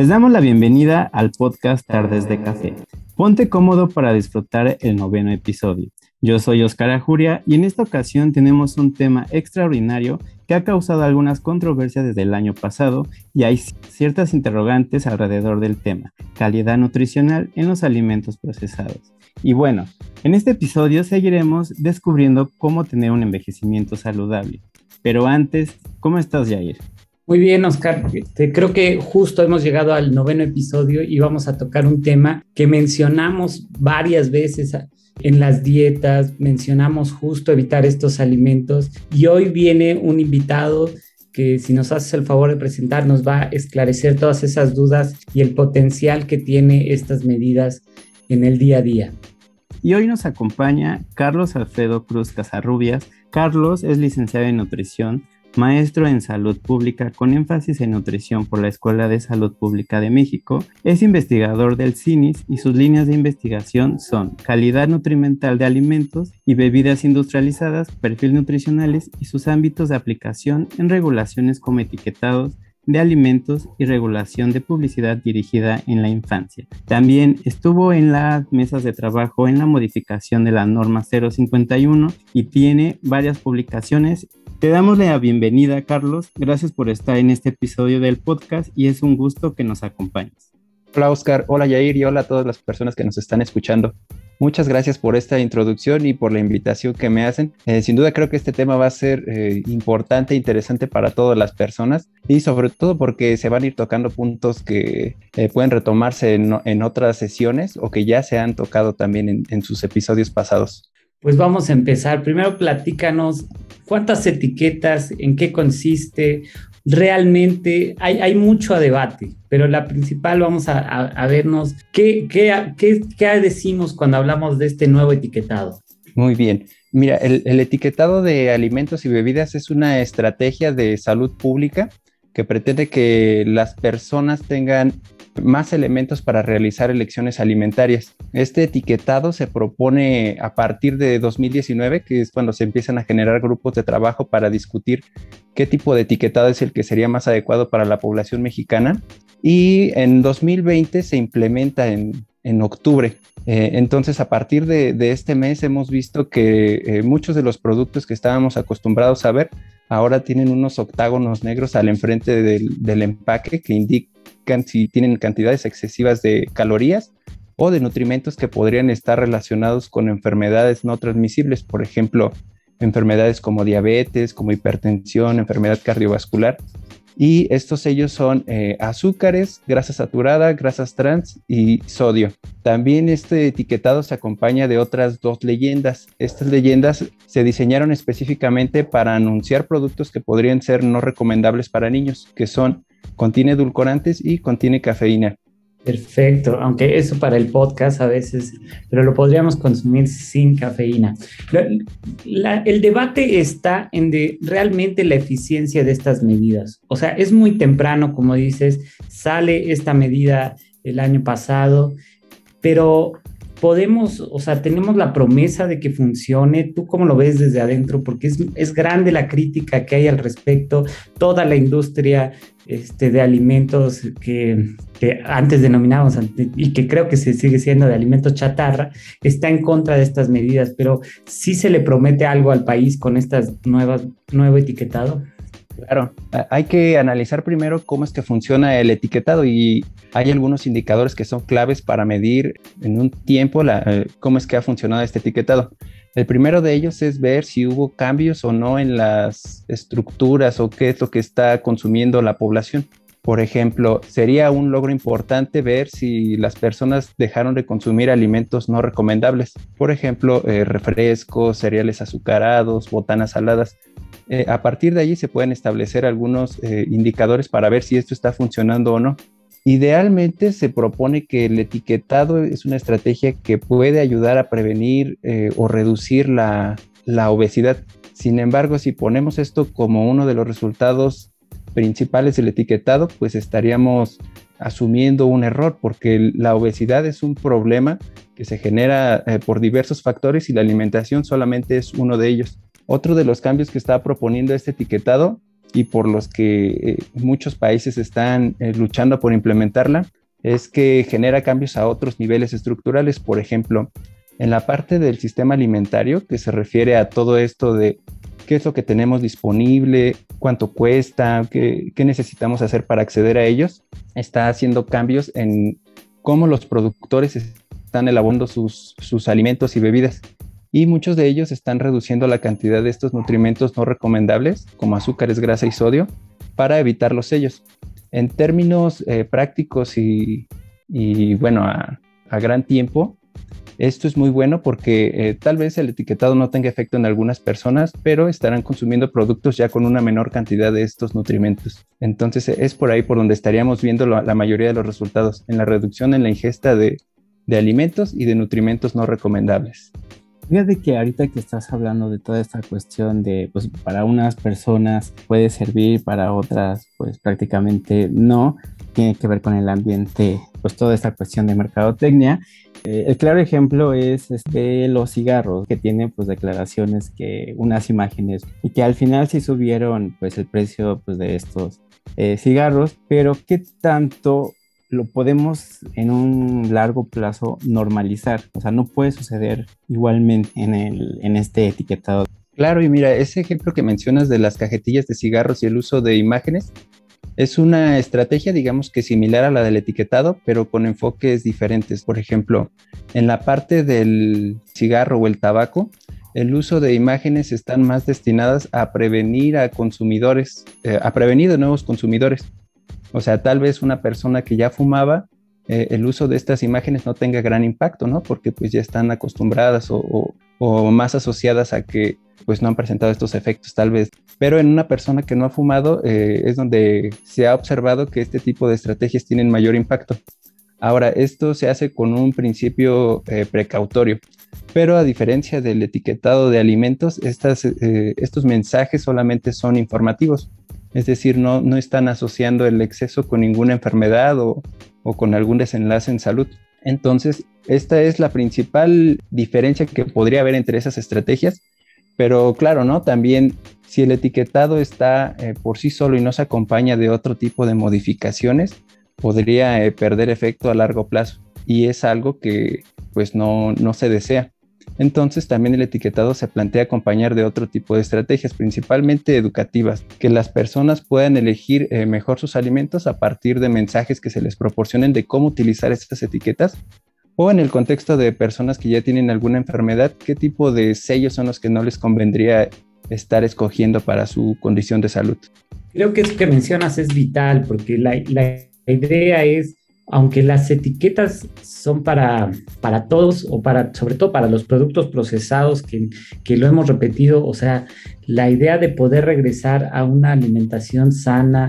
Les damos la bienvenida al podcast Tardes de Café. Ponte cómodo para disfrutar el noveno episodio. Yo soy Oscar Ajuria y en esta ocasión tenemos un tema extraordinario que ha causado algunas controversias desde el año pasado y hay ciertas interrogantes alrededor del tema, calidad nutricional en los alimentos procesados. Y bueno, en este episodio seguiremos descubriendo cómo tener un envejecimiento saludable. Pero antes, ¿cómo estás, Jair? Muy bien, Oscar. Este, creo que justo hemos llegado al noveno episodio y vamos a tocar un tema que mencionamos varias veces en las dietas, mencionamos justo evitar estos alimentos y hoy viene un invitado que si nos haces el favor de presentar nos va a esclarecer todas esas dudas y el potencial que tiene estas medidas en el día a día. Y hoy nos acompaña Carlos Alfredo Cruz Casarrubias. Carlos es licenciado en nutrición, maestro en salud pública con énfasis en nutrición por la Escuela de Salud Pública de México, es investigador del CINIS y sus líneas de investigación son calidad nutrimental de alimentos y bebidas industrializadas, perfil nutricionales y sus ámbitos de aplicación en regulaciones como etiquetados, de alimentos y regulación de publicidad dirigida en la infancia. También estuvo en las mesas de trabajo en la modificación de la norma 051 y tiene varias publicaciones. Te damos la bienvenida, Carlos. Gracias por estar en este episodio del podcast y es un gusto que nos acompañes. Hola, Oscar. Hola, Yair. Y hola a todas las personas que nos están escuchando. Muchas gracias por esta introducción y por la invitación que me hacen. Eh, sin duda creo que este tema va a ser eh, importante interesante para todas las personas y sobre todo porque se van a ir tocando puntos que eh, pueden retomarse en, otras sesiones o que ya se han tocado también en, en sus episodios pasados. Pues vamos a empezar. Primero platícanos cuántas etiquetas, en qué consiste, realmente hay, mucho a debate, pero la principal vamos a, vernos qué, qué, qué, decimos cuando hablamos de este nuevo etiquetado. Muy bien. Mira, el, etiquetado de alimentos y bebidas es una estrategia de salud pública que pretende que las personas tengan más elementos para realizar elecciones alimentarias. Este etiquetado se propone a partir de 2019, que es cuando se empiezan a generar grupos de trabajo para discutir qué tipo de etiquetado es el que sería más adecuado para la población mexicana. Y en 2020 se implementa en, octubre. Eh, entonces, a partir de, este mes hemos visto que eh, muchos de los productos que estábamos acostumbrados a ver ahora tienen unos octágonos negros al enfrente del, del empaque que indican si tienen cantidades excesivas de calorías o de nutrimentos que podrían estar relacionados con enfermedades no transmisibles, por ejemplo, enfermedades como diabetes, como hipertensión, enfermedad cardiovascular. Y estos sellos son eh, azúcares, grasa saturada, grasas trans y sodio. También este etiquetado se acompaña de otras dos leyendas. Estas leyendas se diseñaron específicamente para anunciar productos que podrían ser no recomendables para niños, que son contiene edulcorantes y contiene cafeína. Perfecto, aunque eso para el podcast a veces, pero lo podríamos consumir sin cafeína. el debate está en de realmente la eficiencia de estas medidas. O sea, es muy temprano, como dices, sale esta medida el año pasado, pero podemos, o sea, tenemos la promesa de que funcione. ¿Tú cómo lo ves desde adentro? Porque es, es grande la crítica que hay al respecto. Toda la industria este, de alimentos que, que, antes denominábamos y que creo que se sigue siendo de alimentos chatarra, está en contra de estas medidas, pero sí se le promete algo al país con estas nuevas, nuevo etiquetado. Claro, hay que analizar primero cómo es que funciona el etiquetado y hay algunos indicadores que son claves para medir en un tiempo la, eh, cómo es que ha funcionado este etiquetado. El primero de ellos es ver si hubo cambios o no en las estructuras o qué es lo que está consumiendo la población. Por ejemplo, sería un logro importante ver si las personas dejaron de consumir alimentos no recomendables. Por ejemplo, eh, refrescos, cereales azucarados, botanas saladas. Eh, a partir de allí se pueden establecer algunos eh, indicadores para ver si esto está funcionando o no. Idealmente se propone que el etiquetado es una estrategia que puede ayudar a prevenir o reducir la, obesidad. Sin embargo, si ponemos esto como uno de los resultados principales del etiquetado, pues estaríamos asumiendo un error porque la obesidad es un problema que se genera eh, por diversos factores y la alimentación solamente es uno de ellos. Otro de los cambios que está proponiendo este etiquetado y por los que eh, muchos países están eh, luchando por implementarla es que genera cambios a otros niveles estructurales. Por ejemplo, en la parte del sistema alimentario, que se refiere a todo esto de qué es lo que tenemos disponible, cuánto cuesta, qué, necesitamos hacer para acceder a ellos, está haciendo cambios en cómo los productores están elaborando sus, sus alimentos y bebidas y muchos de ellos están reduciendo la cantidad de estos nutrimentos no recomendables, como azúcares, grasa y sodio, para evitar los sellos. En términos eh, prácticos y, bueno, a, gran tiempo, esto es muy bueno porque eh, tal vez el etiquetado no tenga efecto en algunas personas, pero estarán consumiendo productos ya con una menor cantidad de estos nutrimentos. Entonces es por ahí por donde estaríamos viendo la mayoría de los resultados, en la reducción en la ingesta de, de alimentos y de nutrimentos no recomendables. Fíjate que ahorita que estás hablando de toda esta cuestión de, pues para unas personas puede servir, para otras pues prácticamente no, tiene que ver con el ambiente, pues toda esta cuestión de mercadotecnia. Eh, el claro ejemplo es este, los cigarros, que tienen pues declaraciones que unas imágenes y que al final sí subieron pues el precio pues de estos eh, cigarros, pero qué tanto lo podemos en un largo plazo normalizar. O sea, no puede suceder igualmente en, el, en este etiquetado. Claro, y mira, ese ejemplo que mencionas de las cajetillas de cigarros y el uso de imágenes es una estrategia, digamos que similar a la del etiquetado, pero con enfoques diferentes. Por ejemplo, en la parte del cigarro o el tabaco, el uso de imágenes están más destinadas a prevenir a consumidores, eh, a prevenir de nuevos consumidores. O sea, tal vez una persona que ya fumaba, eh, el uso de estas imágenes no tenga gran impacto, ¿no? Porque pues ya están acostumbradas o, más asociadas a que pues no han presentado estos efectos tal vez. Pero en una persona que no ha fumado eh, es donde se ha observado que este tipo de estrategias tienen mayor impacto. Ahora, esto se hace con un principio eh, precautorio, pero a diferencia del etiquetado de alimentos, estas, estos mensajes solamente son informativos es decir, no, no están asociando el exceso con ninguna enfermedad o, con algún desenlace en salud. Entonces, esta es la principal diferencia que podría haber entre esas estrategias, pero claro, ¿no? También si el etiquetado está eh, por sí solo y no se acompaña de otro tipo de modificaciones, podría eh, perder efecto a largo plazo y es algo que pues no, no se desea. Entonces también el etiquetado se plantea acompañar de otro tipo de estrategias, principalmente educativas, que las personas puedan elegir eh, mejor sus alimentos a partir de mensajes que se les proporcionen de cómo utilizar estas etiquetas o en el contexto de personas que ya tienen alguna enfermedad, qué tipo de sellos son los que no les convendría estar escogiendo para su condición de salud. Creo que eso que mencionas es vital porque la, la idea es aunque las etiquetas son para, para todos o para, sobre todo para los productos procesados que, que lo hemos repetido, o sea, la idea de poder regresar a una alimentación sana,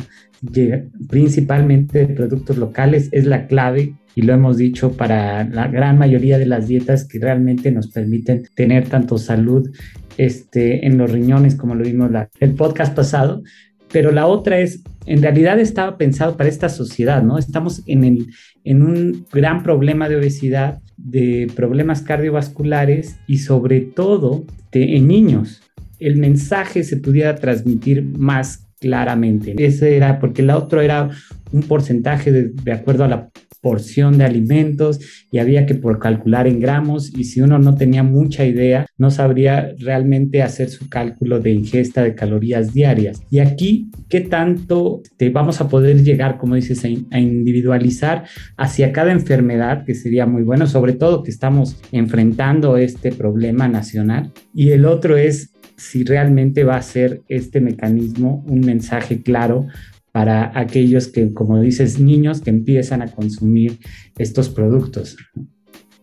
principalmente de productos locales, es la clave y lo hemos dicho para la gran mayoría de las dietas que realmente nos permiten tener tanto salud este, en los riñones como lo vimos la, el podcast pasado, pero la otra es, en realidad estaba pensado para esta sociedad, ¿no? Estamos en, el, en un gran problema de obesidad, de problemas cardiovasculares y sobre todo de, en niños. El mensaje se pudiera transmitir más claramente. Ese era porque la otro era un porcentaje de, de acuerdo a la porción de alimentos y había que por calcular en gramos y si uno no tenía mucha idea no sabría realmente hacer su cálculo de ingesta de calorías diarias. Y aquí, ¿qué tanto te vamos a poder llegar, como dices, a, individualizar hacia cada enfermedad, que sería muy bueno, sobre todo que estamos enfrentando este problema nacional? Y el otro es si realmente va a ser este mecanismo un mensaje claro para aquellos que, como dices, niños que empiezan a consumir estos productos.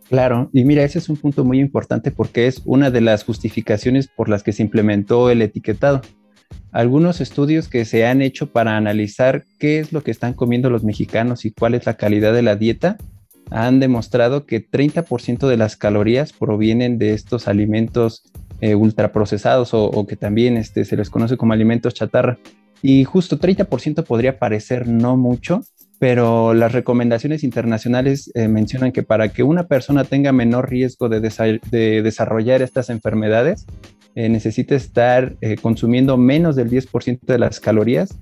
Claro, y mira, ese es un punto muy importante porque es una de las justificaciones por las que se implementó el etiquetado. Algunos estudios que se han hecho para analizar qué es lo que están comiendo los mexicanos y cuál es la calidad de la dieta han demostrado que 30% de las calorías provienen de estos alimentos eh, ultraprocesados o, o, que también este, se les conoce como alimentos chatarra. Y justo 30% podría parecer no mucho, pero las recomendaciones internacionales eh, mencionan que para que una persona tenga menor riesgo de, desarrollar estas enfermedades, eh, necesita estar eh, consumiendo menos del 10% de las calorías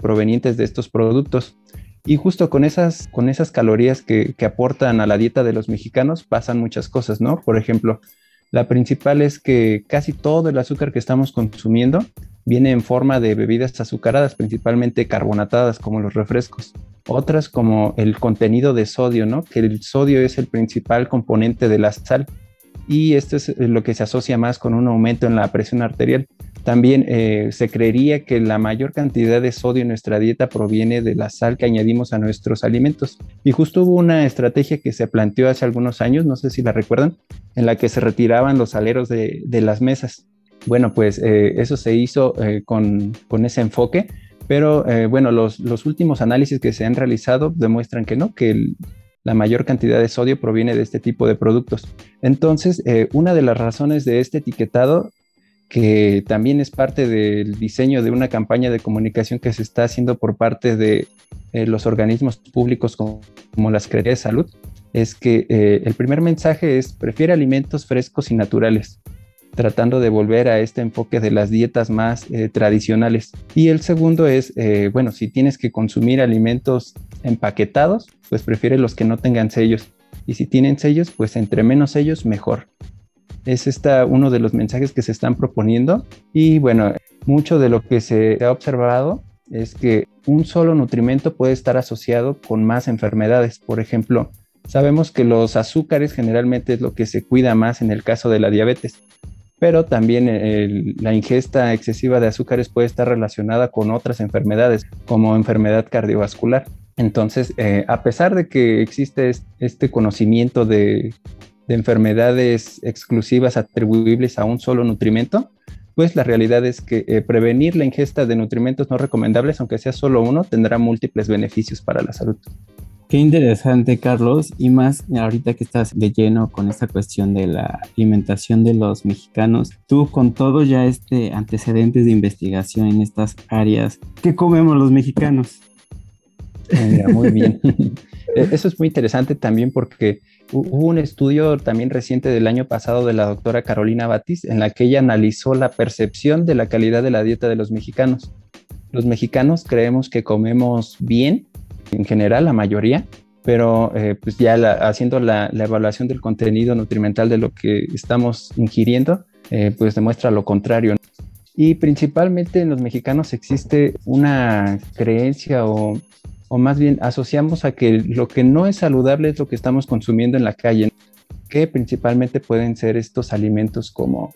provenientes de estos productos. Y justo con esas, con esas calorías que, que, aportan a la dieta de los mexicanos pasan muchas cosas, ¿no? Por ejemplo, la principal es que casi todo el azúcar que estamos consumiendo viene en forma de bebidas azucaradas, principalmente carbonatadas como los refrescos. Otras como el contenido de sodio, ¿no? Que el sodio es el principal componente de la sal y esto es lo que se asocia más con un aumento en la presión arterial. También eh, se creería que la mayor cantidad de sodio en nuestra dieta proviene de la sal que añadimos a nuestros alimentos. Y justo hubo una estrategia que se planteó hace algunos años, no sé si la recuerdan, en la que se retiraban los aleros de, las mesas. Bueno, pues eh, eso se hizo eh, con, ese enfoque, pero bueno, los, los, últimos análisis que se han realizado demuestran que no, que la mayor cantidad de sodio proviene de este tipo de productos. Entonces, eh, una de las razones de este etiquetado, que también es parte del diseño de una campaña de comunicación que se está haciendo por parte de eh, los organismos públicos como, la Secretaría de Salud, es que eh, el primer mensaje es prefiere alimentos frescos y naturales tratando de volver a este enfoque de las dietas más tradicionales. Y el segundo es, bueno, si tienes que consumir alimentos empaquetados, pues prefiere los que no tengan sellos. Y si tienen sellos, pues entre menos sellos, mejor. Es esta uno de los mensajes que se están proponiendo. Y bueno, mucho de lo que se ha observado es que un solo nutrimento puede estar asociado con más enfermedades. Por ejemplo, sabemos que los azúcares generalmente es lo que se cuida más en el caso de la diabetes, pero también la ingesta excesiva de azúcares puede estar relacionada con otras enfermedades, como enfermedad cardiovascular. Entonces, eh, a pesar de que existe este conocimiento de, enfermedades exclusivas atribuibles a un solo nutrimento, pues la realidad es que eh, prevenir la ingesta de nutrimentos no recomendables, aunque sea solo uno, tendrá múltiples beneficios para la salud. Qué interesante, Carlos, y más ahorita que estás de lleno con esta cuestión de la alimentación de los mexicanos. Tú con todo ya este antecedentes de investigación en estas áreas, ¿qué comemos los mexicanos? muy bien. E, eso es muy interesante también porque hubo un estudio también reciente del año pasado de la doctora Carolina Batis en la que ella analizó la percepción de la calidad de la dieta de los mexicanos. Los mexicanos creemos que comemos bien, en general, la mayoría, pero eh, pues ya haciendo la, evaluación del contenido nutrimental de lo que estamos ingiriendo, eh, pues demuestra lo contrario. Y principalmente en los mexicanos existe una creencia o o más bien asociamos a que lo que no es saludable es lo que estamos consumiendo en la calle, que principalmente pueden ser estos alimentos como,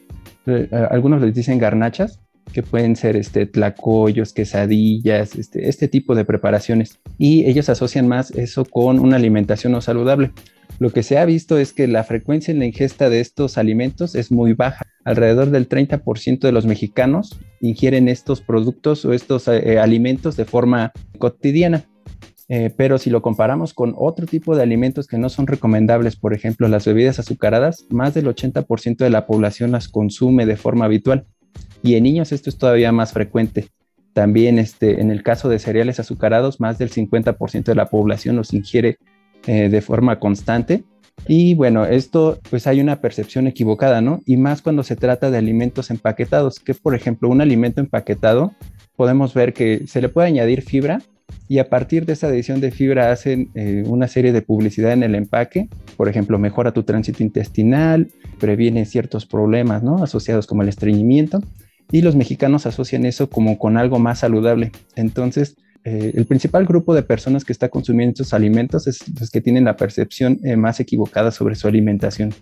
eh, algunos les dicen garnachas, que pueden ser este, tlacoyos, quesadillas, este, este tipo de preparaciones. Y ellos asocian más eso con una alimentación no saludable. Lo que se ha visto es que la frecuencia en la ingesta de estos alimentos es muy baja. Alrededor del 30% de los mexicanos ingieren estos productos o estos eh, alimentos de forma cotidiana. Eh, pero si lo comparamos con otro tipo de alimentos que no son recomendables, por ejemplo las bebidas azucaradas, más del 80% de la población las consume de forma habitual. Y en niños esto es todavía más frecuente. También este, en el caso de cereales azucarados, más del 50% de la población los ingiere eh, de forma constante. Y bueno, esto pues hay una percepción equivocada, ¿no? Y más cuando se trata de alimentos empaquetados, que por ejemplo un alimento empaquetado podemos ver que se le puede añadir fibra, y a partir de esa adición de fibra hacen eh, una serie de publicidad en el empaque, por ejemplo, mejora tu tránsito intestinal, previene ciertos problemas ¿no? asociados como el estreñimiento, y los mexicanos asocian eso como con algo más saludable. Entonces, eh, el principal grupo de personas que está consumiendo estos alimentos es los que tienen la percepción eh, más equivocada sobre su alimentación.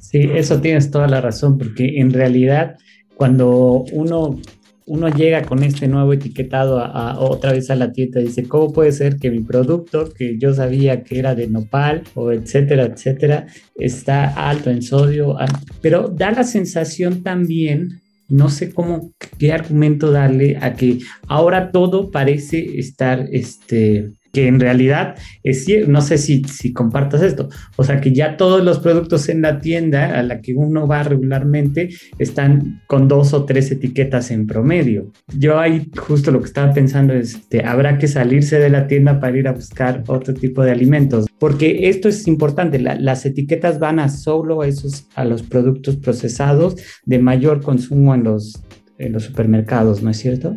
Sí, eso tienes toda la razón, porque en realidad cuando uno uno llega con este nuevo etiquetado a, otra vez a la tienda y dice, ¿cómo puede ser que mi producto, que yo sabía que era de nopal o etcétera, etcétera, está alto en sodio? Pero da la sensación también, no sé cómo, qué argumento darle a que ahora todo parece estar, este, que en realidad es cierto, no sé si, si compartas esto, o sea que ya todos los productos en la tienda a la que uno va regularmente están con dos o tres etiquetas en promedio. Yo ahí justo lo que estaba pensando es, este, habrá que salirse de la tienda para ir a buscar otro tipo de alimentos, porque esto es importante, las etiquetas van a solo esos, a los productos procesados de mayor consumo en los, en los supermercados, ¿no es cierto?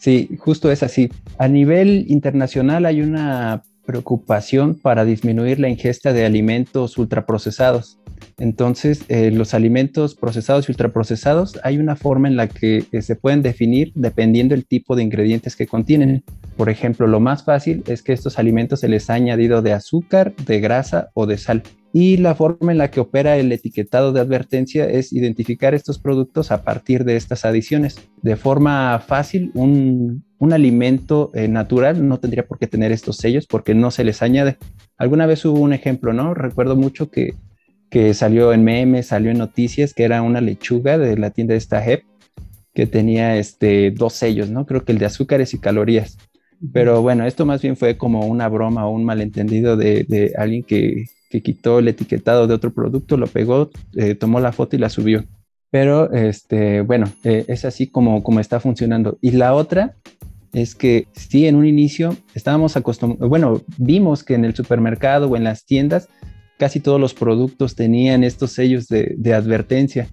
Sí, justo es así. A nivel internacional hay una preocupación para disminuir la ingesta de alimentos ultraprocesados. Entonces, eh, los alimentos procesados y ultraprocesados hay una forma en la que eh, se pueden definir dependiendo del tipo de ingredientes que contienen. Por ejemplo, lo más fácil es que estos alimentos se les ha añadido de azúcar, de grasa o de sal y la forma en la que opera el etiquetado de advertencia es identificar estos productos a partir de estas adiciones. De forma fácil, un, alimento eh, natural no tendría por qué tener estos sellos porque no se les añade. Alguna vez hubo un ejemplo, ¿no? Recuerdo mucho que, que salió en memes, salió en noticias, que era una lechuga de la tienda de esta JEP que tenía este, dos sellos, ¿no? Creo que el de azúcares y calorías. Pero bueno, esto más bien fue como una broma o un malentendido de, de alguien que, que quitó el etiquetado de otro producto, lo pegó, eh, tomó la foto y la subió. Pero, este, bueno, eh, es así como, como está funcionando. Y la otra es que sí, en un inicio estábamos acostumbrados, bueno, vimos que en el supermercado o en las tiendas casi todos los productos tenían estos sellos de, advertencia.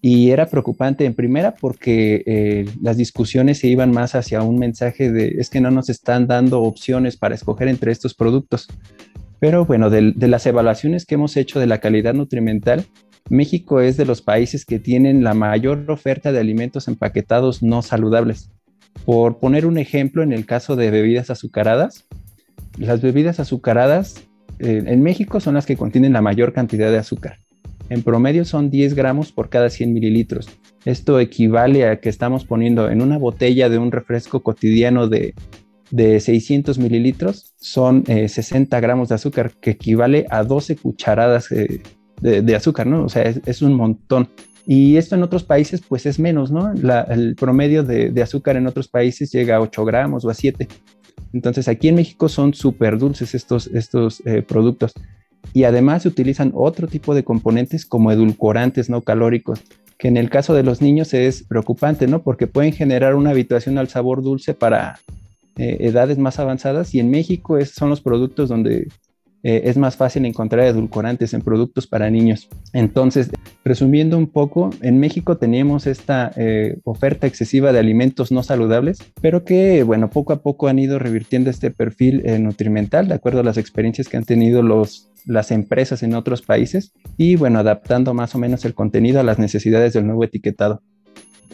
Y era preocupante en primera porque eh, las discusiones se iban más hacia un mensaje de es que no nos están dando opciones para escoger entre estos productos. Pero bueno, de, las evaluaciones que hemos hecho de la calidad nutrimental, México es de los países que tienen la mayor oferta de alimentos empaquetados no saludables. Por poner un ejemplo, en el caso de bebidas azucaradas, las bebidas azucaradas eh, en México son las que contienen la mayor cantidad de azúcar. En promedio son 10 gramos por cada 100 mililitros. Esto equivale a que estamos poniendo en una botella de un refresco cotidiano de de 600 mililitros son 60 eh, gramos de azúcar, que equivale a 12 cucharadas eh, de, azúcar, ¿no? O sea, es, un montón. Y esto en otros países, pues es menos, ¿no? el promedio de, azúcar en otros países llega a 8 gramos o a 7. Entonces, aquí en México son súper dulces estos, estos eh, productos. Y además se utilizan otro tipo de componentes como edulcorantes no calóricos, que en el caso de los niños es preocupante, ¿no? Porque pueden generar una habituación al sabor dulce para, eh, edades más avanzadas y en México son los productos donde eh, es más fácil encontrar edulcorantes en productos para niños. Entonces, resumiendo un poco, en México teníamos esta eh, oferta excesiva de alimentos no saludables, pero que, bueno, poco a poco han ido revirtiendo este perfil nutrimental de acuerdo a las experiencias que han tenido los, las empresas en otros países y, bueno, adaptando más o menos el contenido a las necesidades del nuevo etiquetado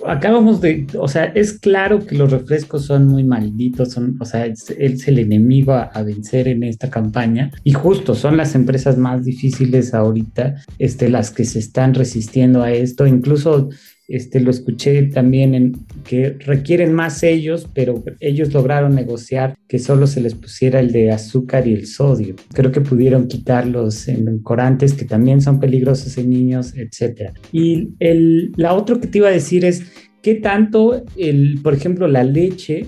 acabamos de, o sea, es claro que los refrescos son muy malditos, son, o sea, él es el enemigo a, a, vencer en esta campaña. Y justo son las empresas más difíciles ahorita, este, las que se están resistiendo a esto, incluso este, lo escuché también en que requieren más ellos, pero ellos lograron negociar que solo se les pusiera el de azúcar y el sodio. Creo que pudieron quitar los edulcorantes que también son peligrosos en niños, etc. Y el, la otra que te iba a decir es qué tanto, el, por ejemplo, la leche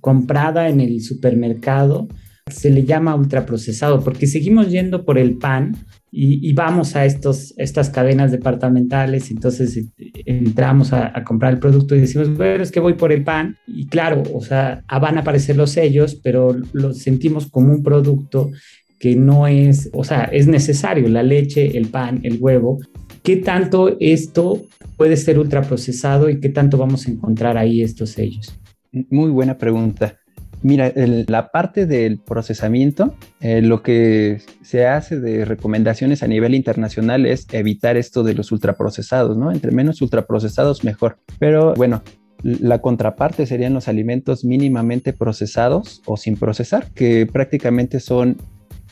comprada en el supermercado se le llama ultraprocesado, porque seguimos yendo por el pan y, vamos a estos, estas cadenas departamentales, entonces eh, entramos a, comprar el producto y decimos, bueno, es que voy por el pan, y claro, o sea, ah, van a aparecer los sellos, pero lo sentimos como un producto que no es, o sea, es necesario, la leche, el pan, el huevo. ¿Qué tanto esto puede ser ultraprocesado y qué tanto vamos a encontrar ahí estos sellos? Muy buena pregunta. Mira, la parte del procesamiento, eh, lo que se hace de recomendaciones a nivel internacional es evitar esto de los ultraprocesados, ¿no? Entre menos ultraprocesados, mejor. Pero bueno, la contraparte serían los alimentos mínimamente procesados o sin procesar, que prácticamente son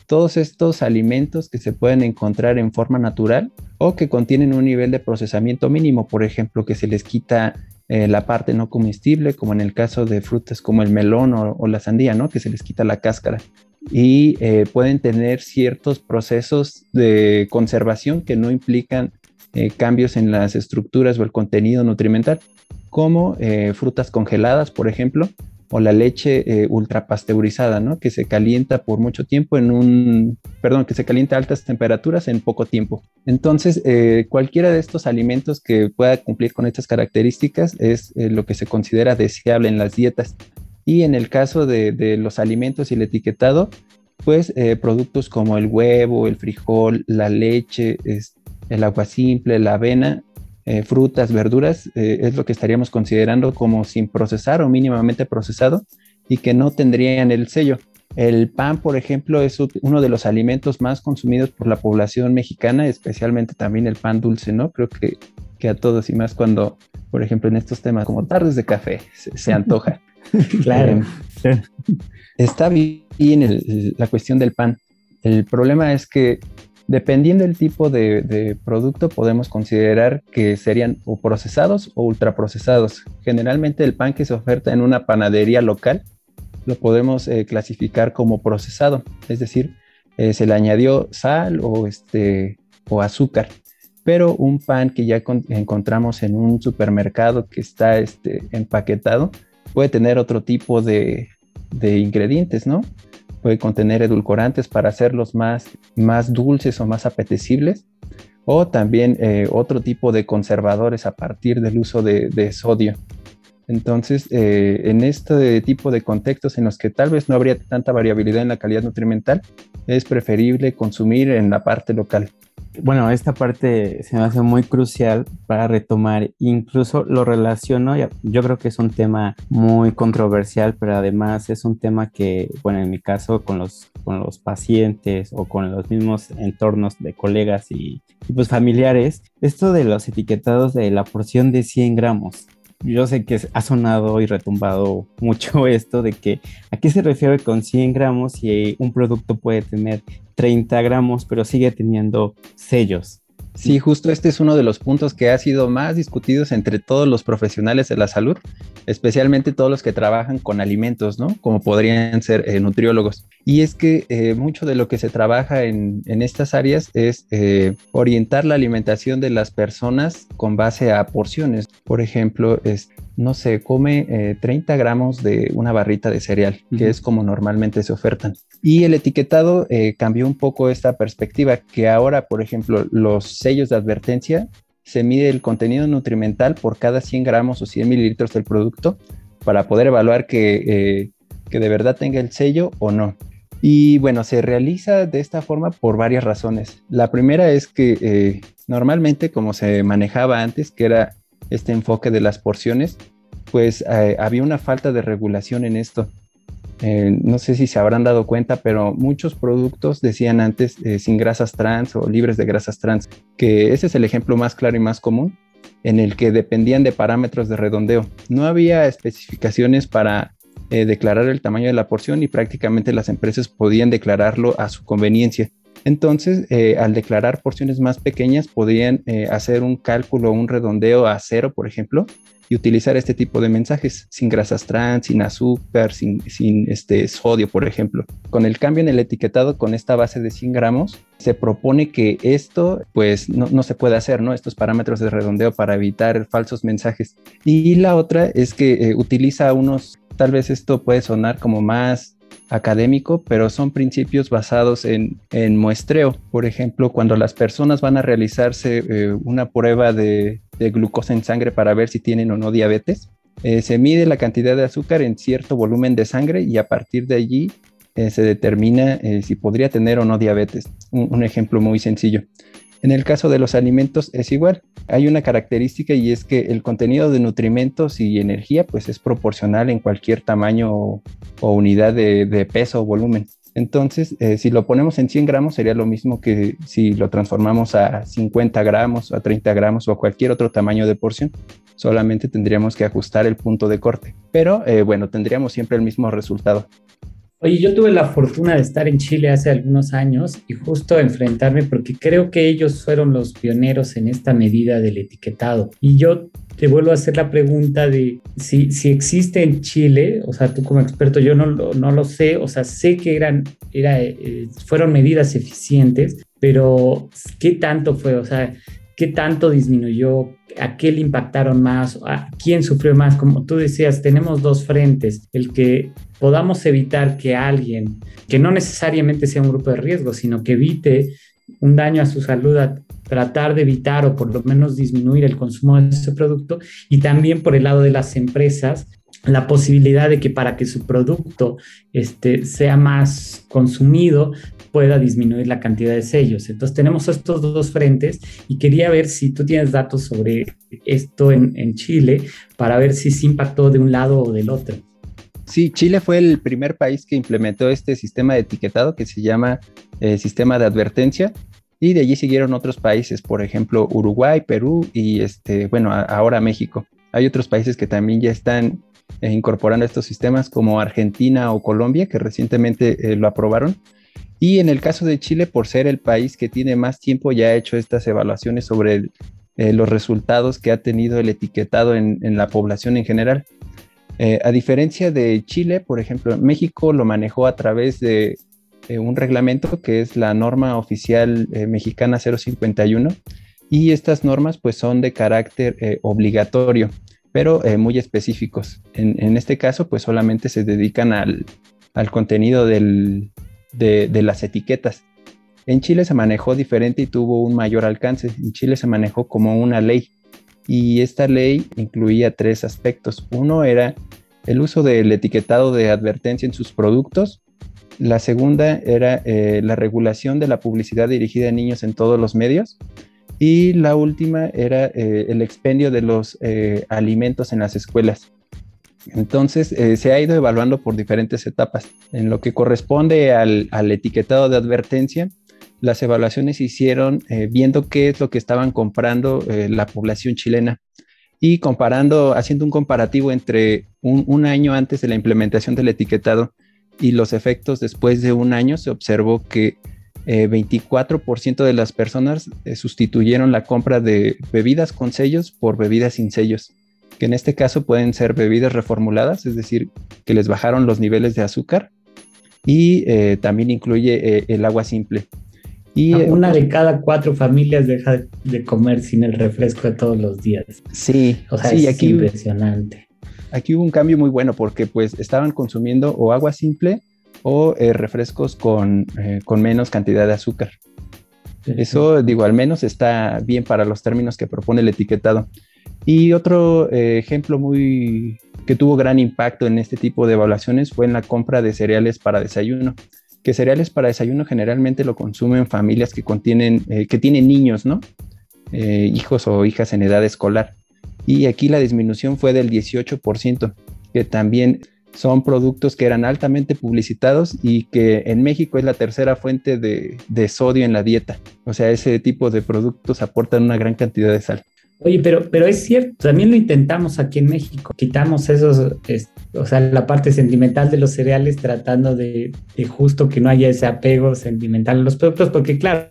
todos estos alimentos que se pueden encontrar en forma natural o que contienen un nivel de procesamiento mínimo, por ejemplo, que se les quita eh, la parte no comestible, como en el caso de frutas como el melón o, la sandía, ¿no? Que se les quita la cáscara. Y eh, pueden tener ciertos procesos de conservación que no implican eh, cambios en las estructuras o el contenido nutrimental, como frutas congeladas, por ejemplo, o la leche eh, ultrapasteurizada, ¿no? Que se calienta por mucho tiempo en un, perdón, que se calienta a altas temperaturas en poco tiempo. Entonces, eh, cualquiera de estos alimentos que pueda cumplir con estas características es eh, lo que se considera deseable en las dietas. Y en el caso de, los alimentos y el etiquetado, pues productos como el huevo, el frijol, la leche, el agua simple, la avena, eh, frutas, verduras, eh, es lo que estaríamos considerando como sin procesar o mínimamente procesado y que no tendrían el sello. El pan, por ejemplo, es uno de los alimentos más consumidos por la población mexicana, especialmente también el pan dulce, ¿no? Creo que, que a todos y más cuando, por ejemplo, en estos temas como tardes de café, se, antoja. claro. Está bien la cuestión del pan. El problema es que Dependiendo del tipo de, producto, podemos considerar que serían o procesados o ultraprocesados. Generalmente el pan que se oferta en una panadería local lo podemos eh, clasificar como procesado, es decir, eh, se le añadió sal o, este, o azúcar. Pero un pan que ya encontramos en un supermercado que está este, empaquetado puede tener otro tipo de, de ingredientes, ¿no? Puede contener edulcorantes para hacerlos más, más dulces o más apetecibles, o también eh, otro tipo de conservadores a partir del uso de, sodio. Entonces, eh, en este tipo de contextos en los que tal vez no habría tanta variabilidad en la calidad nutrimental, es preferible consumir en la parte local bueno, esta parte se me hace muy crucial para retomar, incluso lo relaciono, yo creo que es un tema muy controversial, pero además es un tema que, bueno, en mi caso con los, con los pacientes o con los mismos entornos de colegas y, pues familiares, esto de los etiquetados de la porción de 100 gramos yo sé que ha sonado y retumbado mucho esto de que a qué se refiere con 100 gramos si un producto puede tener 30 gramos pero sigue teniendo sellos. Sí, justo este es uno de los puntos que ha sido más discutidos entre todos los profesionales de la salud, especialmente todos los que trabajan con alimentos, ¿no? Como podrían ser eh, nutriólogos. Y es que eh, mucho de lo que se trabaja en, estas áreas es eh, orientar la alimentación de las personas con base a porciones. Por ejemplo, es, no se come 30 gramos de una barrita de cereal, que es como normalmente se ofertan. Y el etiquetado cambió un poco esta perspectiva, que ahora, por ejemplo, los sellos de advertencia, se mide el contenido nutrimental por cada 100 gramos o 100 mililitros del producto para poder evaluar que, que de verdad tenga el sello o no. Y bueno, se realiza de esta forma por varias razones. La primera es que eh, normalmente como se manejaba antes, que era este enfoque de las porciones, pues eh, había una falta de regulación en esto. Eh, no sé si se habrán dado cuenta, pero muchos productos decían antes sin grasas trans o libres de grasas trans, que ese es el ejemplo más claro y más común en el que dependían de parámetros de redondeo. No había especificaciones para eh, declarar el tamaño de la porción y prácticamente las empresas podían declararlo a su conveniencia. Entonces, eh, al declarar porciones más pequeñas, podían eh, hacer un cálculo, un redondeo a cero, por ejemplo, y utilizar este tipo de mensajes sin grasas trans, sin azúcar, sin, este sodio, por ejemplo. Con el cambio en el etiquetado con esta base de 100 gramos, se propone que esto pues no, se puede hacer, ¿no? Estos parámetros de redondeo para evitar falsos mensajes. Y la otra es que utiliza unos Tal vez esto puede sonar como más académico, pero son principios basados en, muestreo. Por ejemplo, cuando las personas van a realizarse eh, una prueba de, glucosa en sangre para ver si tienen o no diabetes, eh, se mide la cantidad de azúcar en cierto volumen de sangre y a partir de allí eh, se determina si podría tener o no diabetes. un ejemplo muy sencillo. En el caso de los alimentos es igual. Hay una característica y es que el contenido de nutrimentos y energía pues es proporcional en cualquier tamaño o, unidad de, peso o volumen. Entonces, eh, si lo ponemos en 100 gramos sería lo mismo que si lo transformamos a 50 gramos, a 30 gramos o a cualquier otro tamaño de porción. Solamente tendríamos que ajustar el punto de corte. Pero eh, bueno, tendríamos siempre el mismo resultado. Oye, yo tuve la fortuna de estar en Chile hace algunos años y justo enfrentarme porque creo que ellos fueron los pioneros en esta medida del etiquetado. Y yo te vuelvo a hacer la pregunta de si, si existe en Chile, o sea, tú como experto, yo no, no lo sé, o sea, sé que eran, era, eh, fueron medidas eficientes, pero ¿qué tanto fue? O sea, qué tanto disminuyó, a qué le impactaron más, a quién sufrió más. Como tú decías, tenemos dos frentes, el que podamos evitar que alguien, que no necesariamente sea un grupo de riesgo, sino que evite un daño a su salud a tratar de evitar o por lo menos disminuir el consumo de ese producto y también por el lado de las empresas la posibilidad de que para que su producto este, sea más consumido pueda disminuir la cantidad de sellos. Entonces tenemos estos dos frentes y quería ver si tú tienes datos sobre esto en, Chile para ver si se impactó de un lado o del otro. Sí, Chile fue el primer país que implementó este sistema de etiquetado que se llama eh, sistema de advertencia y de allí siguieron otros países, por ejemplo Uruguay, Perú y este, bueno, ahora México. Hay otros países que también ya están eh, incorporando estos sistemas como Argentina o Colombia que recientemente eh, lo aprobaron y en el caso de Chile, por ser el país que tiene más tiempo, ya ha hecho estas evaluaciones sobre eh, los resultados que ha tenido el etiquetado en, la población en general. Eh, a diferencia de Chile, por ejemplo, México lo manejó a través de un reglamento que es la norma oficial eh, mexicana 051 y estas normas pues son de carácter obligatorio, pero muy específicos. En, este caso pues solamente se dedican al, al contenido del, de, las etiquetas. En Chile se manejó diferente y tuvo un mayor alcance. En Chile se manejó como una ley y esta ley incluía tres aspectos. Uno era el uso del etiquetado de advertencia en sus productos. La segunda era eh, la regulación de la publicidad dirigida a niños en todos los medios. Y la última era eh, el expendio de los eh, alimentos en las escuelas. Entonces, eh, se ha ido evaluando por diferentes etapas. En lo que corresponde al, etiquetado de advertencia, las evaluaciones se hicieron eh, viendo qué es lo que estaban comprando eh, la población chilena y comparando, haciendo un comparativo entre un, año antes de la implementación del etiquetado y los efectos después de un año, se observó que 24% de las personas sustituyeron la compra de bebidas con sellos por bebidas sin sellos que en este caso pueden ser bebidas reformuladas, es decir, que les bajaron los niveles de azúcar y eh, también incluye eh, el agua simple. Y, ah, Una de cada cuatro familias deja de comer sin el refresco de todos los días. Sí, o sea, es aquí, impresionante. Aquí hubo un cambio muy bueno porque pues estaban consumiendo o agua simple o eh, refrescos con, con, menos cantidad de azúcar. Eso, digo, al menos está bien para los términos que propone el etiquetado. Y otro eh, ejemplo muy que tuvo gran impacto en este tipo de evaluaciones fue en la compra de cereales para desayuno. Que cereales para desayuno generalmente lo consumen familias que contienen, eh, que tienen niños, ¿no? Eh, hijos o hijas en edad escolar. Y aquí la disminución fue del 18%, que también son productos que eran altamente publicitados y que en México es la tercera fuente de, de sodio en la dieta. O sea, ese tipo de productos aportan una gran cantidad de sal. Oye, pero, pero es cierto, también lo intentamos aquí en México. Quitamos esos, o sea, la parte sentimental de los cereales tratando de, justo que no haya ese apego sentimental a los productos, porque claro,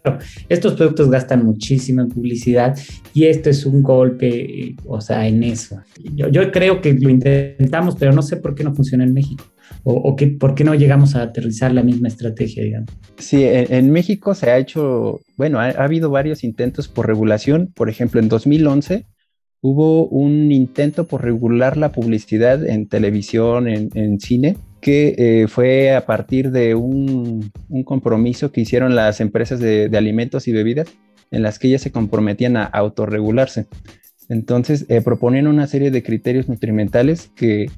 estos productos gastan muchísimo en publicidad y esto es un golpe, o sea, en eso. Yo, yo creo que lo intentamos, pero no sé por qué no funciona en México o, por qué no llegamos a aterrizar la misma estrategia, digamos. Sí, en, México se ha hecho, bueno, ha, habido varios intentos por regulación. Por ejemplo, en 2011 hubo un intento por regular la publicidad en televisión, en, cine, que eh, fue a partir de un, compromiso que hicieron las empresas de, alimentos y bebidas en las que ellas se comprometían a autorregularse. Entonces, eh, proponían una serie de criterios nutrimentales que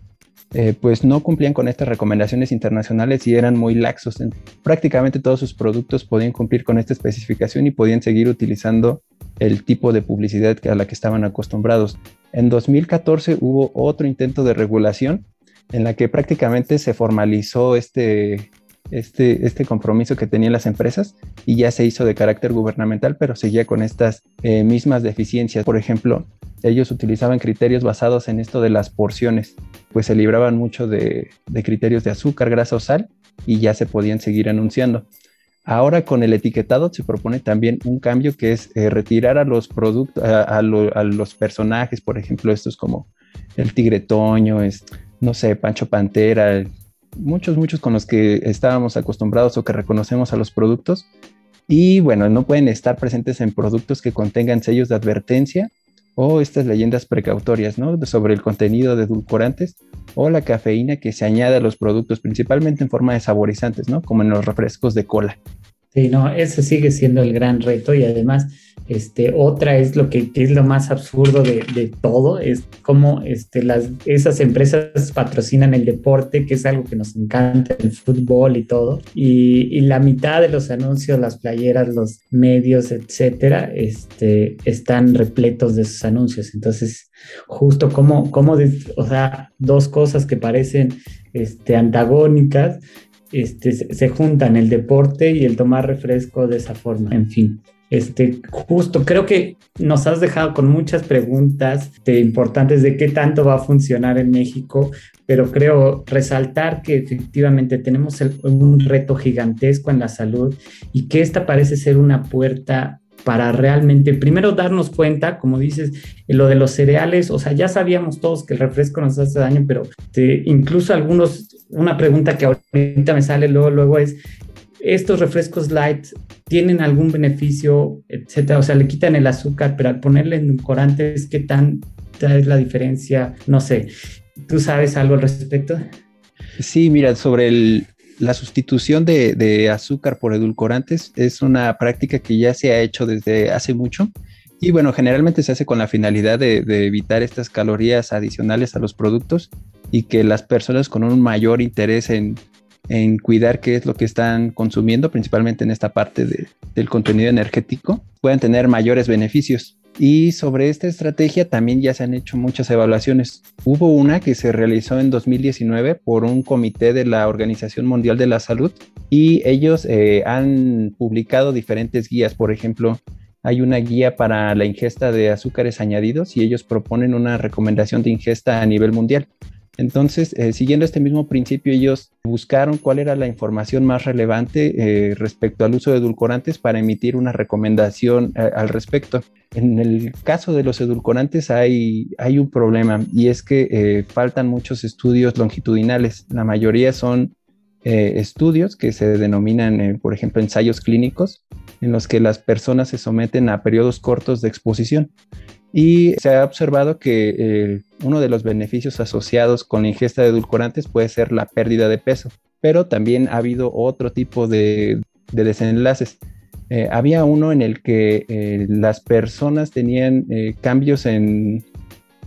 eh, pues no cumplían con estas recomendaciones internacionales y eran muy laxos. prácticamente todos sus productos podían cumplir con esta especificación y podían seguir utilizando el tipo de publicidad a la que estaban acostumbrados. En 2014 hubo otro intento de regulación en la que prácticamente se formalizó este, este, este compromiso que tenían las empresas y ya se hizo de carácter gubernamental, pero seguía con estas eh, mismas deficiencias. Por ejemplo, ellos utilizaban criterios basados en esto de las porciones, pues se libraban mucho de, criterios de azúcar, grasa o sal y ya se podían seguir anunciando. Ahora con el etiquetado se propone también un cambio que es eh, retirar a los productos, a, los personajes, por ejemplo, estos como el tigre toño, es, no sé, Pancho Pantera, muchos, muchos con los que estábamos acostumbrados o que reconocemos a los productos, Y bueno, no pueden estar presentes en productos que contengan sellos de advertencia o estas leyendas precautorias, ¿no? Sobre el contenido de edulcorantes o la cafeína que se añade a los productos, principalmente en forma de saborizantes, ¿no? Como en los refrescos de cola. Sí, no, ese sigue siendo el gran reto y además este, otra es lo que, es lo más absurdo de, de, todo, es cómo este, las, esas empresas patrocinan el deporte, que es algo que nos encanta, el fútbol y todo, y, y la mitad de los anuncios, las playeras, los medios, etcétera, este, están repletos de esos anuncios. Entonces, justo como, como o sea, dos cosas que parecen este, antagónicas, este, se juntan el deporte y el tomar refresco de esa forma. En fin, este, justo creo que nos has dejado con muchas preguntas importantes de qué tanto va a funcionar en México, pero creo resaltar que efectivamente tenemos un reto gigantesco en la salud y que esta parece ser una puerta para realmente, primero darnos cuenta, como dices, lo de los cereales, o sea, ya sabíamos todos que el refresco nos hace daño, pero incluso algunos, una pregunta que ahorita me sale luego, luego es, ¿estos refrescos light tienen algún beneficio, etcétera? O sea, le quitan el azúcar, pero al ponerle endulcorantes, ¿qué tanta es la diferencia? No sé, ¿tú sabes algo al respecto? Sí, mira, sobre el, la sustitución de, azúcar por edulcorantes es una práctica que ya se ha hecho desde hace mucho. Y bueno, generalmente se hace con la finalidad de, evitar estas calorías adicionales a los productos y que las personas con un mayor interés en, cuidar qué es lo que están consumiendo, principalmente en esta parte del contenido energético, puedan tener mayores beneficios. Y sobre esta estrategia también ya se han hecho muchas evaluaciones. Hubo una que se realizó en 2019 por un comité de la Organización Mundial de la Salud y ellos eh, han publicado diferentes guías. Por ejemplo, hay una guía para la ingesta de azúcares añadidos y ellos proponen una recomendación de ingesta a nivel mundial. Entonces, eh, siguiendo este mismo principio, ellos buscaron cuál era la información más relevante eh, respecto al uso de edulcorantes para emitir una recomendación eh, al respecto. En el caso de los edulcorantes hay, hay un problema y es que faltan muchos estudios longitudinales. La mayoría son estudios que se denominan, por ejemplo, ensayos clínicos, en los que las personas se someten a periodos cortos de exposición. Y se ha observado que eh, uno de los beneficios asociados con la ingesta de edulcorantes puede ser la pérdida de peso, pero también ha habido otro tipo de, desenlaces. Eh, había uno en el que eh, las personas tenían cambios en,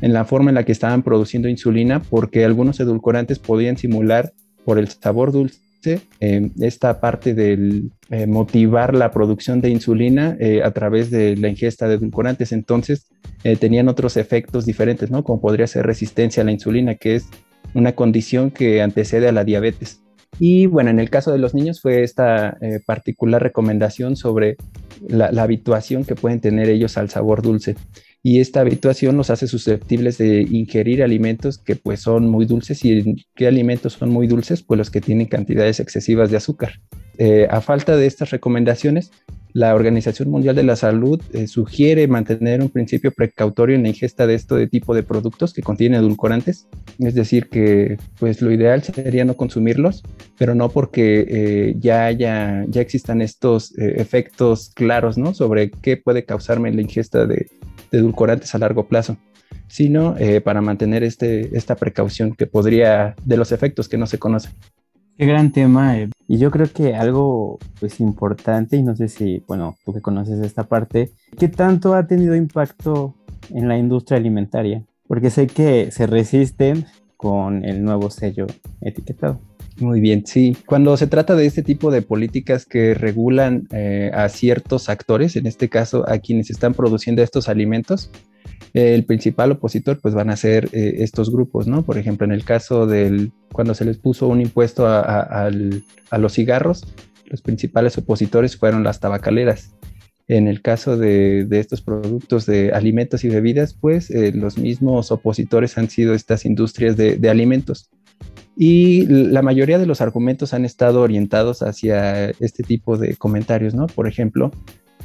en la forma en la que estaban produciendo insulina porque algunos edulcorantes podían simular por el sabor dulce eh, esta parte del eh, motivar la producción de insulina eh, a través de la ingesta de edulcorantes. Entonces, tenían otros efectos diferentes, ¿no? Como podría ser resistencia a la insulina, que es una condición que antecede a la diabetes. Y bueno, en el caso de los niños fue esta particular recomendación sobre la, la, habituación que pueden tener ellos al sabor dulce y esta habituación los hace susceptibles de ingerir alimentos que pues son muy dulces y qué alimentos son muy dulces pues los que tienen cantidades excesivas de azúcar. Eh, a falta de estas recomendaciones, la Organización Mundial de la Salud eh, sugiere mantener un principio precautorio en la ingesta de este de tipo de productos que contienen edulcorantes, es decir, que pues lo ideal sería no consumirlos, pero no porque eh, ya haya, ya existan estos efectos claros, ¿no? Sobre qué puede causarme la ingesta de de edulcorantes a largo plazo, sino eh, para mantener este, esta precaución que podría, de los efectos que no se conocen. Qué gran tema. Eh. Y yo creo que algo pues importante, y no sé si, bueno, tú que conoces esta parte, ¿qué tanto ha tenido impacto en la industria alimentaria? Porque sé que se resisten con el nuevo sello etiquetado. Muy bien, sí. Cuando se trata de este tipo de políticas que regulan eh, a ciertos actores, en este caso a quienes están produciendo estos alimentos, el principal opositor pues van a ser eh, estos grupos, ¿no? Por ejemplo, en el caso del, cuando se les puso un impuesto a, los cigarros, los principales opositores fueron las tabacaleras. En el caso de, estos productos de alimentos y bebidas, pues eh, los mismos opositores han sido estas industrias de alimentos. Y la mayoría de los argumentos han estado orientados hacia este tipo de comentarios, ¿no? Por ejemplo,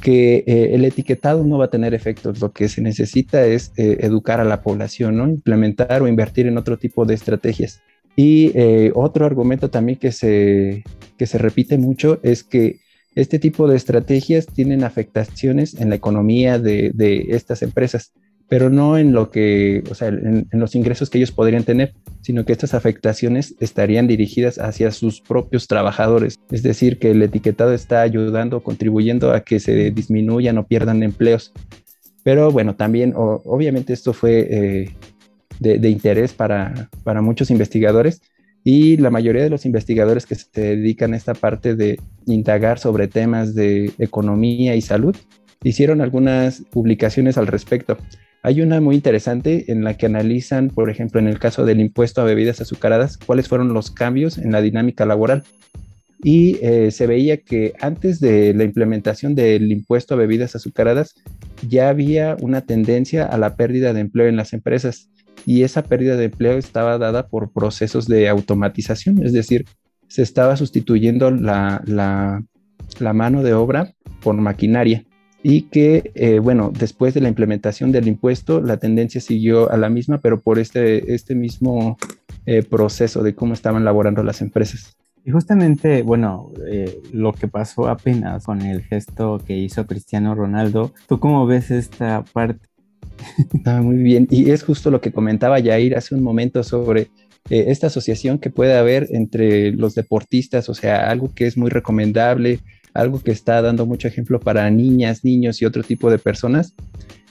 que eh, el etiquetado no va a tener efectos, lo que se necesita es eh, educar a la población, ¿no? Implementar o invertir en otro tipo de estrategias. Y eh, otro argumento también que se, que se repite mucho es que este tipo de estrategias tienen afectaciones en la economía de, estas empresas, pero no en lo que, o sea, en, los ingresos que ellos podrían tener, sino que estas afectaciones estarían dirigidas hacia sus propios trabajadores. Es decir, que el etiquetado está ayudando, contribuyendo a que se disminuyan o pierdan empleos. Pero bueno, también obviamente esto fue eh, de, interés para, para muchos investigadores y la mayoría de los investigadores que se dedican a esta parte de indagar sobre temas de economía y salud hicieron algunas publicaciones al respecto. Hay una muy interesante en la que analizan, por ejemplo, en el caso del impuesto a bebidas azucaradas, cuáles fueron los cambios en la dinámica laboral. Y eh, se veía que antes de la implementación del impuesto a bebidas azucaradas ya había una tendencia a la pérdida de empleo en las empresas y esa pérdida de empleo estaba dada por procesos de automatización, es decir, se estaba sustituyendo la, mano de obra por maquinaria y que, eh, bueno, después de la implementación del impuesto, la tendencia siguió a la misma, pero por este, este mismo eh, proceso de cómo estaban laborando las empresas. Y justamente, bueno, eh, lo que pasó apenas con el gesto que hizo Cristiano Ronaldo, ¿tú cómo ves esta parte Ah, muy bien. Y es justo lo que comentaba Jair hace un momento sobre eh, esta asociación que puede haber entre los deportistas, o sea, algo que es muy recomendable, algo que está dando mucho ejemplo para niñas, niños y otro tipo de personas.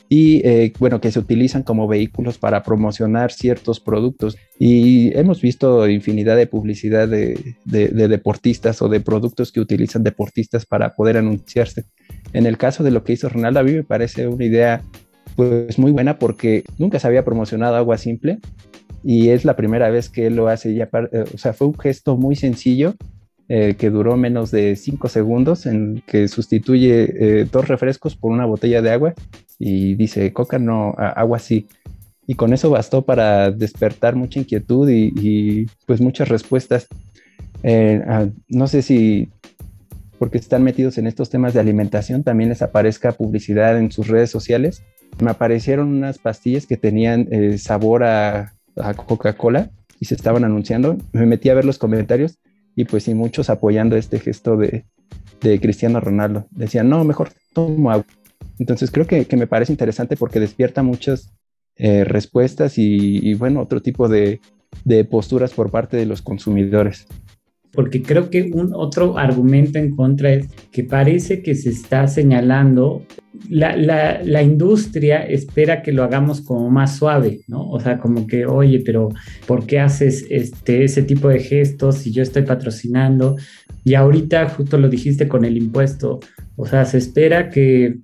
Y eh, bueno, que se utilizan como vehículos para promocionar ciertos productos. Y hemos visto infinidad de publicidad de, de deportistas o de productos que utilizan deportistas para poder anunciarse. En el caso de lo que hizo Ronaldo, a mí me parece una idea pues muy buena porque nunca se había promocionado agua simple y es la primera vez que él lo hace ya, eh, o sea, fue un gesto muy sencillo eh, que duró menos de cinco segundos en que sustituye eh, dos refrescos por una botella de agua y dice coca no, agua sí. Y con eso bastó para despertar mucha inquietud y, pues muchas respuestas. Ah, no sé si porque están metidos en estos temas de alimentación, también les aparezca publicidad en sus redes sociales me aparecieron unas pastillas que tenían eh, sabor a, Coca-Cola y se estaban anunciando. Me metí a ver los comentarios y pues sí, muchos apoyando este gesto de, Cristiano Ronaldo. Decían, no, mejor tomo agua. Entonces creo que, me parece interesante porque despierta muchas eh, respuestas y, bueno, otro tipo de, de posturas por parte de los consumidores porque creo que un otro argumento en contra es que parece que se está señalando, la, la, la, industria espera que lo hagamos como más suave, ¿no? O sea, como que, oye, pero ¿por qué haces este, ese tipo de gestos si yo estoy patrocinando? Y ahorita justo lo dijiste con el impuesto, o sea, se espera que,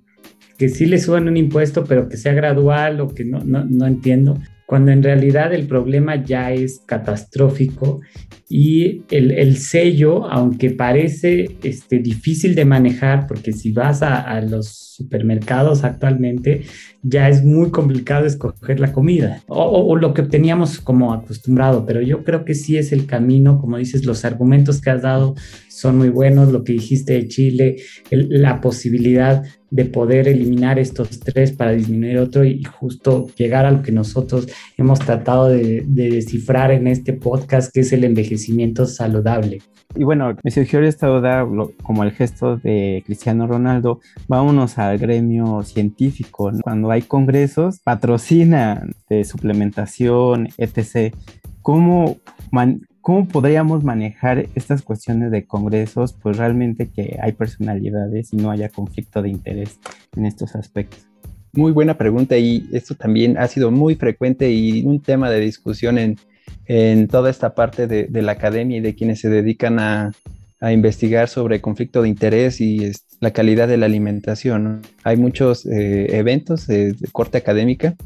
que sí le suban un impuesto, pero que sea gradual o que no, no, no entiendo cuando en realidad el problema ya es catastrófico y el, sello, aunque parece este, difícil de manejar, porque si vas a, los supermercados actualmente, ya es muy complicado escoger la comida. O, lo que teníamos como acostumbrado, pero yo creo que sí es el camino, como dices, los argumentos que has dado son muy buenos, lo que dijiste de Chile, la posibilidad de poder eliminar estos tres para disminuir otro y justo llegar a lo que nosotros hemos tratado de, descifrar en este podcast, que es el envejecimiento saludable. Y bueno, me surgió esta duda como el gesto de Cristiano Ronaldo, vámonos al gremio científico. Cuando hay congresos, patrocinan de suplementación, etc. ¿Cómo, ¿Cómo podríamos manejar estas cuestiones de congresos? Pues realmente que hay personalidades y no haya conflicto de interés en estos aspectos. Muy buena pregunta y esto también ha sido muy frecuente y un tema de discusión en, en toda esta parte de, la academia y de quienes se dedican a, a investigar sobre conflicto de interés y la calidad de la alimentación. Hay muchos eh, eventos de corte académica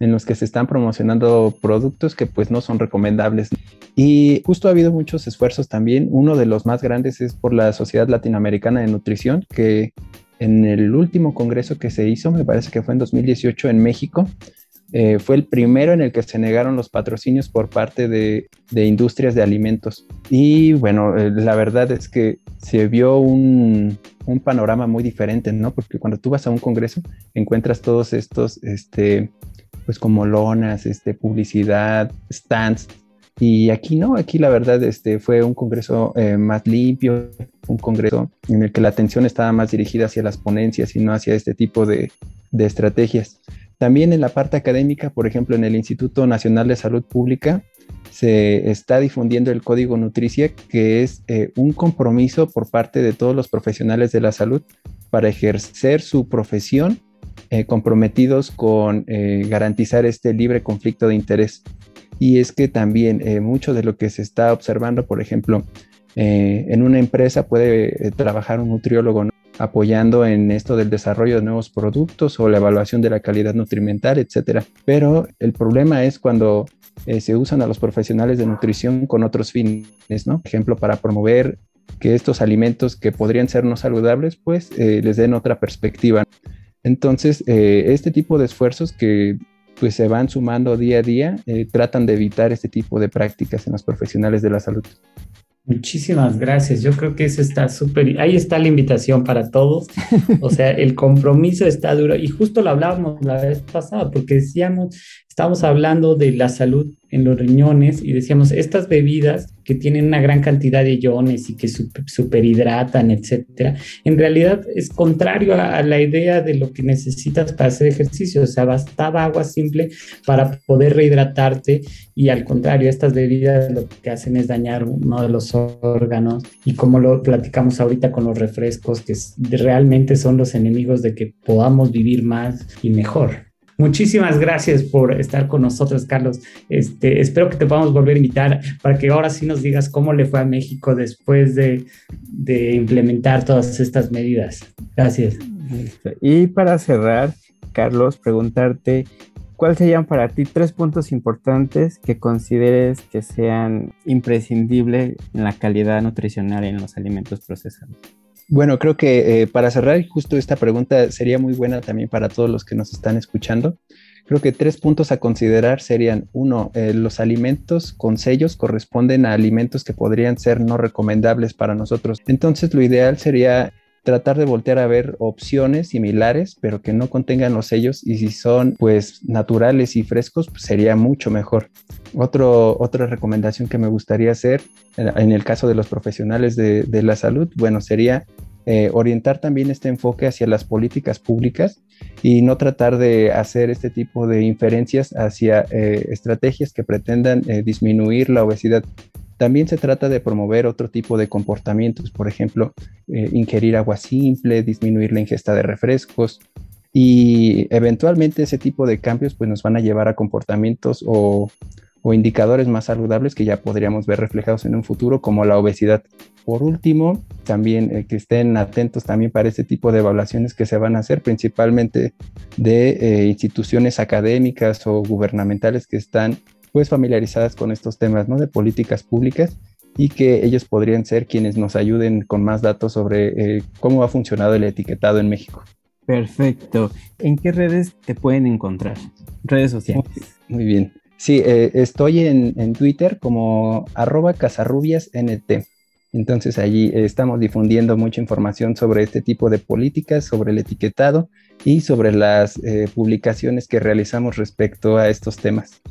en los que se están promocionando productos que pues no son recomendables. Y justo ha habido muchos esfuerzos también. Uno de los más grandes es por la Sociedad Latinoamericana de Nutrición, que en el último congreso que se hizo, me parece que fue en 2018 en México, eh, fue el primero en el que se negaron los patrocinios por parte de, industrias de alimentos. Y bueno, eh, la verdad es que se vio un, panorama muy diferente, ¿no? Porque cuando tú vas a un congreso encuentras todos estos este, pues como lonas, este, publicidad, stands Y aquí no, aquí la verdad este, fue un congreso eh, más limpio, un congreso en el que la atención estaba más dirigida hacia las ponencias y no hacia este tipo de estrategias. También en la parte académica, por ejemplo, en el Instituto Nacional de Salud Pública, se está difundiendo el código Nutricia, que es eh, un compromiso por parte de todos los profesionales de la salud para ejercer su profesión eh, comprometidos con eh, garantizar este libre conflicto de interés. Y es que también mucho de lo que se está observando, por ejemplo, en una empresa puede trabajar un nutriólogo apoyando en esto del desarrollo de nuevos productos o la evaluación de la calidad nutrimental, etcétera. Pero el problema es cuando eh, se usan a los profesionales de nutrición con otros fines, ¿no? Por ejemplo, para promover que estos alimentos que podrían ser no saludables, pues eh, les den otra perspectiva. Entonces, eh, este tipo de esfuerzos que pues se van sumando día a día, tratan de evitar este tipo de prácticas en los profesionales de la salud. Muchísimas gracias. Yo creo que eso está súper. Ahí está la invitación para todos. O sea, el compromiso está duro. Y justo lo hablábamos la vez pasada, porque decíamos, estábamos hablando de la salud en los riñones y decíamos, estas bebidas que tienen una gran cantidad de iones y que superhidratan, etcétera, en realidad es contrario a, la idea de lo que necesitas para hacer ejercicio. O sea, bastaba agua simple para poder rehidratarte y al contrario, estas bebidas lo que hacen es dañar uno de los órganos y como lo platicamos ahorita con los refrescos, que realmente son los enemigos de que podamos vivir más y mejor. Muchísimas gracias por estar con nosotros, Carlos. Este, espero que te podamos volver a invitar para que ahora sí nos digas cómo le fue a México después de, de implementar todas estas medidas. Gracias. Y para cerrar, Carlos, preguntarte ¿cuáles serían para ti tres puntos importantes que consideres que sean imprescindibles en la calidad nutricional en los alimentos procesados? Bueno, creo que eh, para cerrar justo esta pregunta sería muy buena también para todos los que nos están escuchando. Creo que tres puntos a considerar serían, uno, eh, los alimentos con sellos corresponden a alimentos que podrían ser no recomendables para nosotros. Entonces, lo ideal sería tratar de voltear a ver opciones similares, pero que no contengan los sellos y si son pues naturales y frescos, pues, sería mucho mejor. Otro, otra recomendación que me gustaría hacer en el caso de los profesionales de, la salud, bueno, sería eh, orientar también este enfoque hacia las políticas públicas y no tratar de hacer este tipo de inferencias hacia eh, estrategias que pretendan eh, disminuir la obesidad. También se trata de promover otro tipo de comportamientos, por ejemplo, eh, ingerir agua simple, disminuir la ingesta de refrescos y eventualmente ese tipo de cambios pues nos van a llevar a comportamientos o, indicadores más saludables que ya podríamos ver reflejados en un futuro como la obesidad. Por último, también eh, que estén atentos también para este tipo de evaluaciones que se van a hacer principalmente de eh, instituciones académicas o gubernamentales que están pues familiarizadas con estos temas, ¿no? De políticas públicas y que ellos podrían ser quienes nos ayuden con más datos sobre eh, cómo ha funcionado el etiquetado en México. Perfecto. ¿En qué redes te pueden encontrar? Redes sociales. Muy bien. Sí, eh, estoy en, en, Twitter como arroba casarrubiasnt. Entonces allí estamos difundiendo mucha información sobre este tipo de políticas, sobre el etiquetado y sobre las eh, publicaciones que realizamos respecto a estos temas.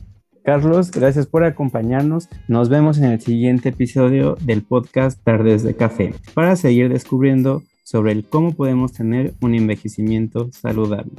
Carlos, gracias por acompañarnos. Nos vemos en el siguiente episodio del podcast Tardes de Café para seguir descubriendo sobre el cómo podemos tener un envejecimiento saludable.